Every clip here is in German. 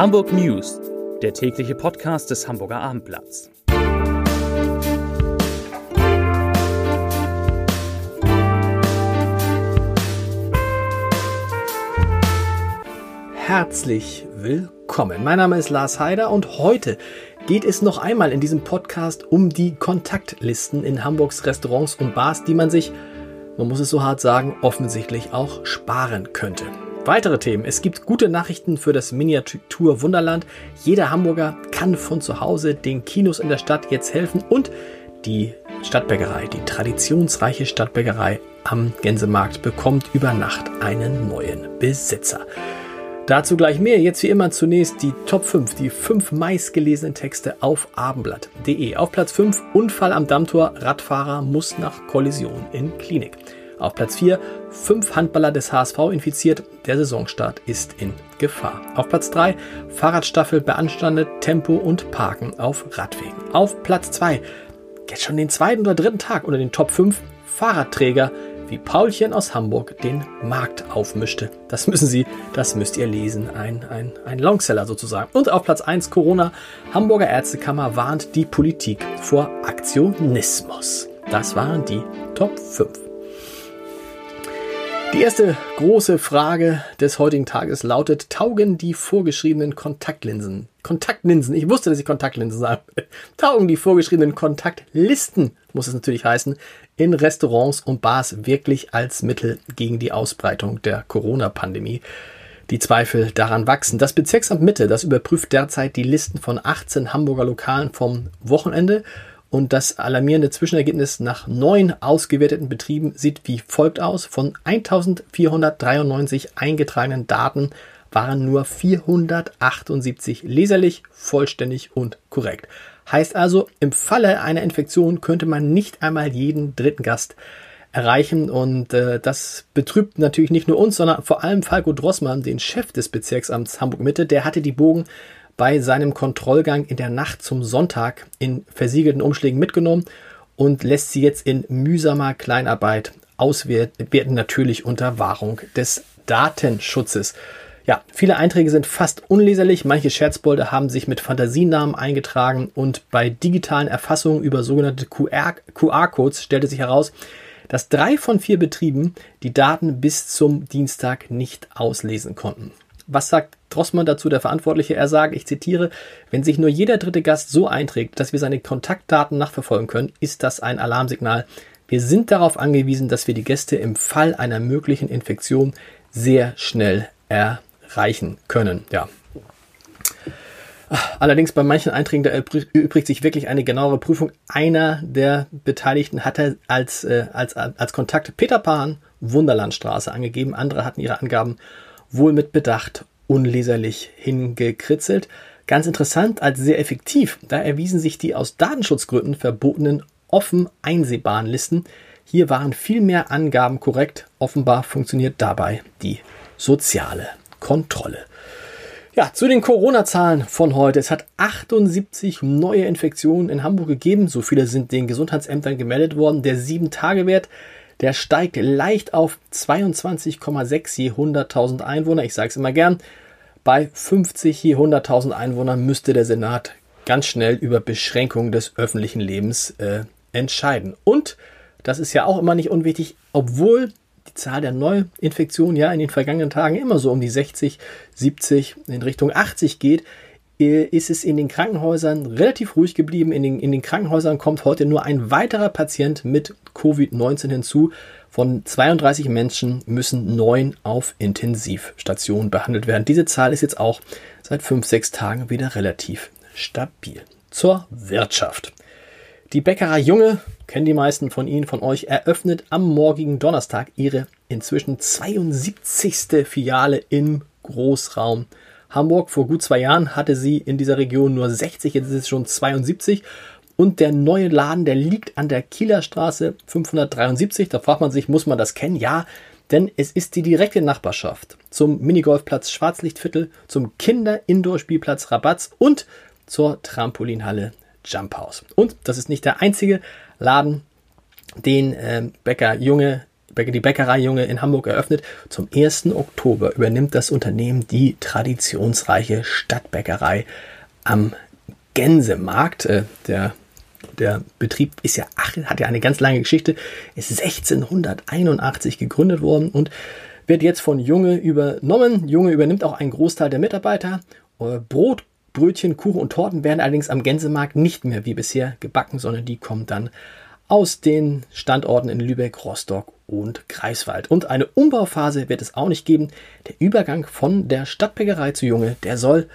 Hamburg News, der tägliche Podcast des Hamburger Abendblatts. Herzlich willkommen. Mein Name ist Lars Heider und heute geht es noch einmal in diesem Podcast um die Kontaktlisten in Hamburgs Restaurants und Bars, die man sich, man muss es so hart sagen, offensichtlich auch sparen könnte. Weitere Themen. Es gibt gute Nachrichten für das Miniatur Wunderland. Jeder Hamburger kann von zu Hause den Kinos in der Stadt jetzt helfen und die Stadtbäckerei, die traditionsreiche Stadtbäckerei am Gänsemarkt bekommt über Nacht einen neuen Besitzer. Dazu gleich mehr. Jetzt wie immer zunächst die Top 5, die 5 meistgelesenen Texte auf abendblatt.de. Auf Platz 5 Unfall am Dammtor, Radfahrer muss nach Kollision in Klinik. Auf Platz 4 fünf Handballer des HSV infiziert, der Saisonstart ist in Gefahr. Auf Platz 3 Fahrradstaffel beanstandet Tempo und Parken auf Radwegen. Auf Platz 2 jetzt schon den zweiten oder dritten Tag unter den Top 5 Fahrradträger wie Paulchen aus Hamburg den Markt aufmischte. Das müssen Sie, das müsst ihr lesen. Ein, ein, ein Longseller sozusagen. Und auf Platz 1 Corona. Hamburger Ärztekammer warnt die Politik vor Aktionismus. Das waren die Top 5. Die erste große Frage des heutigen Tages lautet, taugen die vorgeschriebenen Kontaktlinsen? Kontaktlinsen, ich wusste, dass ich Kontaktlinsen sage. Taugen die vorgeschriebenen Kontaktlisten, muss es natürlich heißen, in Restaurants und Bars wirklich als Mittel gegen die Ausbreitung der Corona-Pandemie? Die Zweifel daran wachsen. Das Bezirksamt Mitte, das überprüft derzeit die Listen von 18 Hamburger Lokalen vom Wochenende und das alarmierende Zwischenergebnis nach neun ausgewerteten Betrieben sieht wie folgt aus. Von 1493 eingetragenen Daten waren nur 478 leserlich, vollständig und korrekt. Heißt also, im Falle einer Infektion könnte man nicht einmal jeden dritten Gast erreichen und äh, das betrübt natürlich nicht nur uns, sondern vor allem Falco Drossmann, den Chef des Bezirksamts Hamburg Mitte, der hatte die Bogen bei seinem Kontrollgang in der Nacht zum Sonntag in versiegelten Umschlägen mitgenommen und lässt sie jetzt in mühsamer Kleinarbeit auswerten, natürlich unter Wahrung des Datenschutzes. Ja, viele Einträge sind fast unleserlich. Manche Scherzbolde haben sich mit Fantasienamen eingetragen und bei digitalen Erfassungen über sogenannte QR-Codes stellte sich heraus, dass drei von vier Betrieben die Daten bis zum Dienstag nicht auslesen konnten. Was sagt Drossmann dazu, der Verantwortliche? Er sagt, ich zitiere, wenn sich nur jeder dritte Gast so einträgt, dass wir seine Kontaktdaten nachverfolgen können, ist das ein Alarmsignal. Wir sind darauf angewiesen, dass wir die Gäste im Fall einer möglichen Infektion sehr schnell erreichen können. Ja. Allerdings bei manchen Einträgen da erübrigt sich wirklich eine genauere Prüfung. Einer der Beteiligten hatte als, äh, als, als Kontakt Peter Pan, Wunderlandstraße angegeben. Andere hatten ihre Angaben wohl mit Bedacht unleserlich hingekritzelt. Ganz interessant als sehr effektiv, da erwiesen sich die aus Datenschutzgründen verbotenen offen einsehbaren Listen. Hier waren viel mehr Angaben korrekt. Offenbar funktioniert dabei die soziale Kontrolle. Ja, zu den Corona-Zahlen von heute. Es hat 78 neue Infektionen in Hamburg gegeben. So viele sind den Gesundheitsämtern gemeldet worden. Der 7-Tage-Wert der steigt leicht auf 22,6 je 100.000 Einwohner. Ich sage es immer gern. Bei 50 je 100.000 Einwohnern müsste der Senat ganz schnell über Beschränkungen des öffentlichen Lebens äh, entscheiden. Und das ist ja auch immer nicht unwichtig, obwohl die Zahl der Neuinfektionen ja in den vergangenen Tagen immer so um die 60, 70 in Richtung 80 geht, ist es in den Krankenhäusern relativ ruhig geblieben. In den, in den Krankenhäusern kommt heute nur ein weiterer Patient mit Covid-19 hinzu. Von 32 Menschen müssen neun auf Intensivstationen behandelt werden. Diese Zahl ist jetzt auch seit fünf, sechs Tagen wieder relativ stabil. Zur Wirtschaft. Die Bäckerei Junge, kennen die meisten von Ihnen, von euch, eröffnet am morgigen Donnerstag ihre inzwischen 72. Filiale im Großraum Hamburg. Vor gut zwei Jahren hatte sie in dieser Region nur 60, jetzt ist es schon 72. Und der neue Laden, der liegt an der Kieler Straße 573. Da fragt man sich, muss man das kennen? Ja, denn es ist die direkte Nachbarschaft zum Minigolfplatz Schwarzlichtviertel, zum Kinder-Indoor-Spielplatz Rabatz und zur Trampolinhalle Jump House. Und das ist nicht der einzige Laden, den äh, Bäcker Junge die Bäckerei Junge in Hamburg eröffnet. Zum 1. Oktober übernimmt das Unternehmen die traditionsreiche Stadtbäckerei am Gänsemarkt. Äh, der, der Betrieb ist ja, hat ja eine ganz lange Geschichte, ist 1681 gegründet worden und wird jetzt von Junge übernommen. Junge übernimmt auch einen Großteil der Mitarbeiter. Äh, Brot, Brötchen, Kuchen und Torten werden allerdings am Gänsemarkt nicht mehr wie bisher gebacken, sondern die kommen dann aus den Standorten in Lübeck, Rostock und Greifswald. Und eine Umbauphase wird es auch nicht geben. Der Übergang von der Stadtbäckerei zu Junge, der soll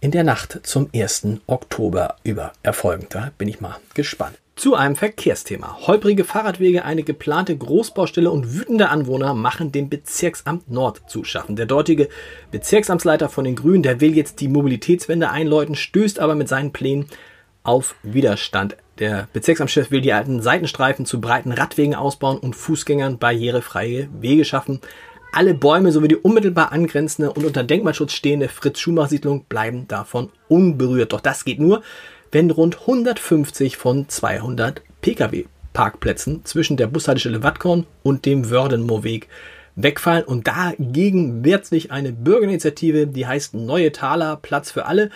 in der Nacht zum 1. Oktober über erfolgen. Da bin ich mal gespannt. Zu einem Verkehrsthema. Holprige Fahrradwege, eine geplante Großbaustelle und wütende Anwohner machen dem Bezirksamt Nord zu schaffen. Der dortige Bezirksamtsleiter von den Grünen, der will jetzt die Mobilitätswende einläuten, stößt aber mit seinen Plänen auf Widerstand. Der Bezirksamtschef will die alten Seitenstreifen zu breiten Radwegen ausbauen und Fußgängern barrierefreie Wege schaffen. Alle Bäume sowie die unmittelbar angrenzende und unter Denkmalschutz stehende Fritz-Schumach-Siedlung bleiben davon unberührt. Doch das geht nur, wenn rund 150 von 200 Pkw-Parkplätzen zwischen der Bushaltestelle Wattkorn und dem Wördenmoorweg wegfallen. Und dagegen wehrt sich eine Bürgerinitiative, die heißt Neue Taler, Platz für alle.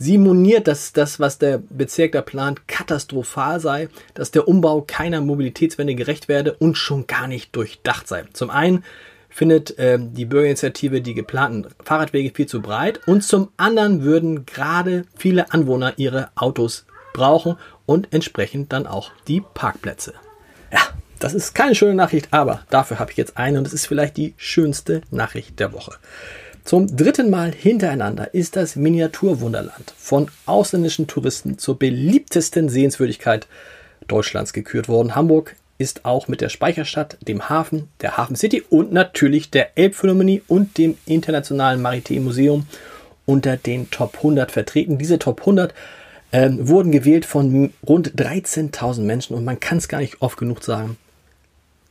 Sie moniert, dass das, was der Bezirk da plant, katastrophal sei, dass der Umbau keiner Mobilitätswende gerecht werde und schon gar nicht durchdacht sei. Zum einen findet äh, die Bürgerinitiative die geplanten Fahrradwege viel zu breit und zum anderen würden gerade viele Anwohner ihre Autos brauchen und entsprechend dann auch die Parkplätze. Ja, das ist keine schöne Nachricht, aber dafür habe ich jetzt eine und es ist vielleicht die schönste Nachricht der Woche. Zum dritten Mal hintereinander ist das Miniaturwunderland von ausländischen Touristen zur beliebtesten Sehenswürdigkeit Deutschlands gekürt worden. Hamburg ist auch mit der Speicherstadt, dem Hafen, der Hafen City und natürlich der Elbphilharmonie und dem Internationalen Maritim Museum unter den Top 100 vertreten. Diese Top 100 äh, wurden gewählt von rund 13.000 Menschen und man kann es gar nicht oft genug sagen.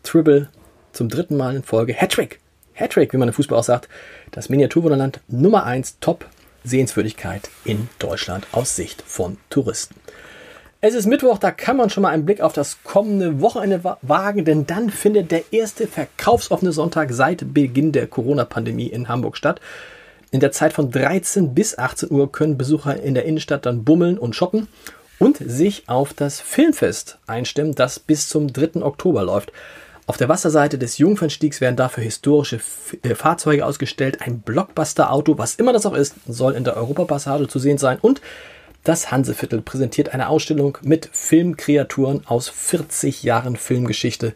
Tribble zum dritten Mal in Folge. Hattrick Hattrick, wie man im Fußball auch sagt, das Miniaturwunderland Nummer 1 Top Sehenswürdigkeit in Deutschland aus Sicht von Touristen. Es ist Mittwoch, da kann man schon mal einen Blick auf das kommende Wochenende wagen, denn dann findet der erste verkaufsoffene Sonntag seit Beginn der Corona-Pandemie in Hamburg statt. In der Zeit von 13 bis 18 Uhr können Besucher in der Innenstadt dann bummeln und shoppen und sich auf das Filmfest einstimmen, das bis zum 3. Oktober läuft. Auf der Wasserseite des Jungfernstiegs werden dafür historische äh, Fahrzeuge ausgestellt. Ein Blockbuster-Auto, was immer das auch ist, soll in der Europapassage zu sehen sein. Und das Hanseviertel präsentiert eine Ausstellung mit Filmkreaturen aus 40 Jahren Filmgeschichte.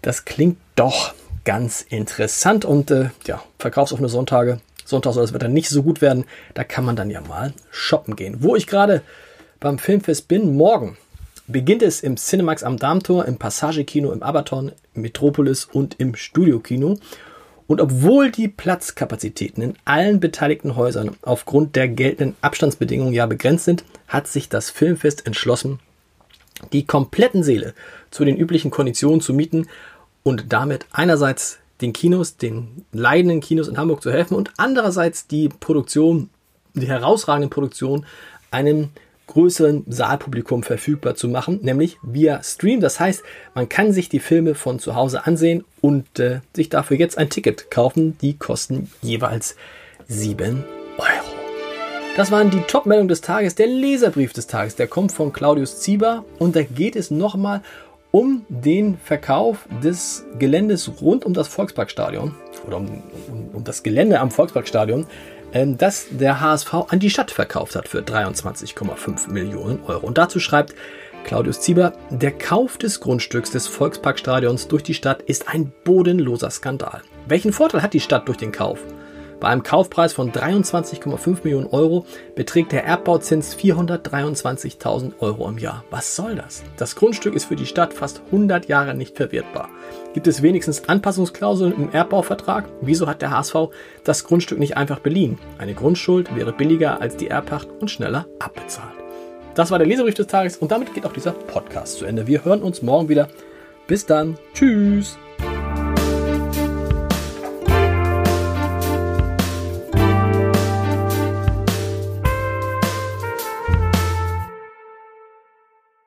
Das klingt doch ganz interessant und äh, ja, verkaufsoffene Sonntage. Sonntag soll das Wetter nicht so gut werden. Da kann man dann ja mal shoppen gehen. Wo ich gerade beim Filmfest bin, morgen beginnt es im Cinemax am Darmtor, im Passagekino, im Abaton, Metropolis und im Studiokino. Und obwohl die Platzkapazitäten in allen beteiligten Häusern aufgrund der geltenden Abstandsbedingungen ja begrenzt sind, hat sich das Filmfest entschlossen, die kompletten Säle zu den üblichen Konditionen zu mieten und damit einerseits den Kinos, den leidenden Kinos in Hamburg zu helfen und andererseits die Produktion, die herausragenden Produktionen einem größeren Saalpublikum verfügbar zu machen, nämlich via Stream. Das heißt, man kann sich die Filme von zu Hause ansehen und äh, sich dafür jetzt ein Ticket kaufen. Die kosten jeweils 7 Euro. Das waren die Top-Meldungen des Tages, der Leserbrief des Tages. Der kommt von Claudius Zieber und da geht es nochmal um den Verkauf des Geländes rund um das Volksparkstadion oder um, um, um das Gelände am Volksparkstadion das der HSV an die Stadt verkauft hat für 23,5 Millionen Euro. Und dazu schreibt Claudius Zieber, der Kauf des Grundstücks des Volksparkstadions durch die Stadt ist ein bodenloser Skandal. Welchen Vorteil hat die Stadt durch den Kauf? Bei einem Kaufpreis von 23,5 Millionen Euro beträgt der Erbbauzins 423.000 Euro im Jahr. Was soll das? Das Grundstück ist für die Stadt fast 100 Jahre nicht verwertbar. Gibt es wenigstens Anpassungsklauseln im Erbbauvertrag? Wieso hat der HSV das Grundstück nicht einfach beliehen? Eine Grundschuld wäre billiger als die Erbpacht und schneller abbezahlt. Das war der Leserbrief des Tages und damit geht auch dieser Podcast zu Ende. Wir hören uns morgen wieder. Bis dann. Tschüss.